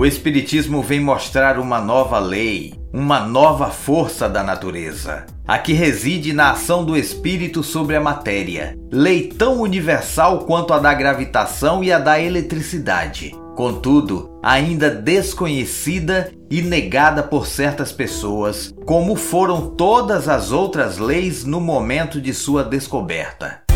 O Espiritismo vem mostrar uma nova lei, uma nova força da natureza, a que reside na ação do espírito sobre a matéria, lei tão universal quanto a da gravitação e a da eletricidade. Contudo, ainda desconhecida e negada por certas pessoas, como foram todas as outras leis no momento de sua descoberta.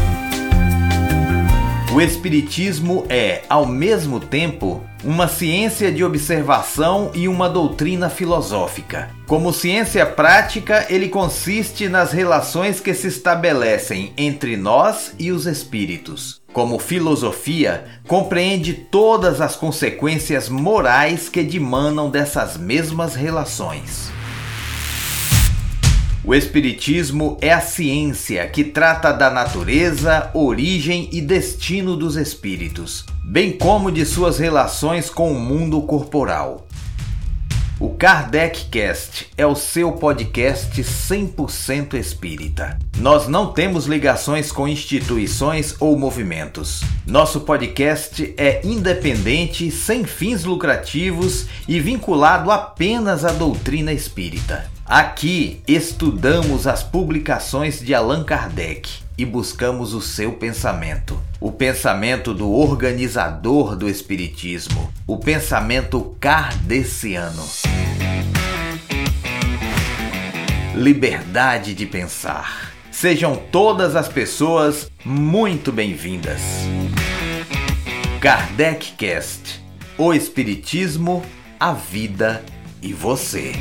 O Espiritismo é, ao mesmo tempo, uma ciência de observação e uma doutrina filosófica. Como ciência prática, ele consiste nas relações que se estabelecem entre nós e os espíritos. Como filosofia, compreende todas as consequências morais que dimanam dessas mesmas relações. O Espiritismo é a ciência que trata da natureza, origem e destino dos espíritos, bem como de suas relações com o mundo corporal. O Kardec Cast é o seu podcast 100% espírita. Nós não temos ligações com instituições ou movimentos. Nosso podcast é independente, sem fins lucrativos e vinculado apenas à doutrina espírita. Aqui estudamos as publicações de Allan Kardec e buscamos o seu pensamento, o pensamento do organizador do Espiritismo, o pensamento kardeciano. Liberdade de pensar. Sejam todas as pessoas muito bem-vindas. Kardec Cast: O Espiritismo, a vida e você.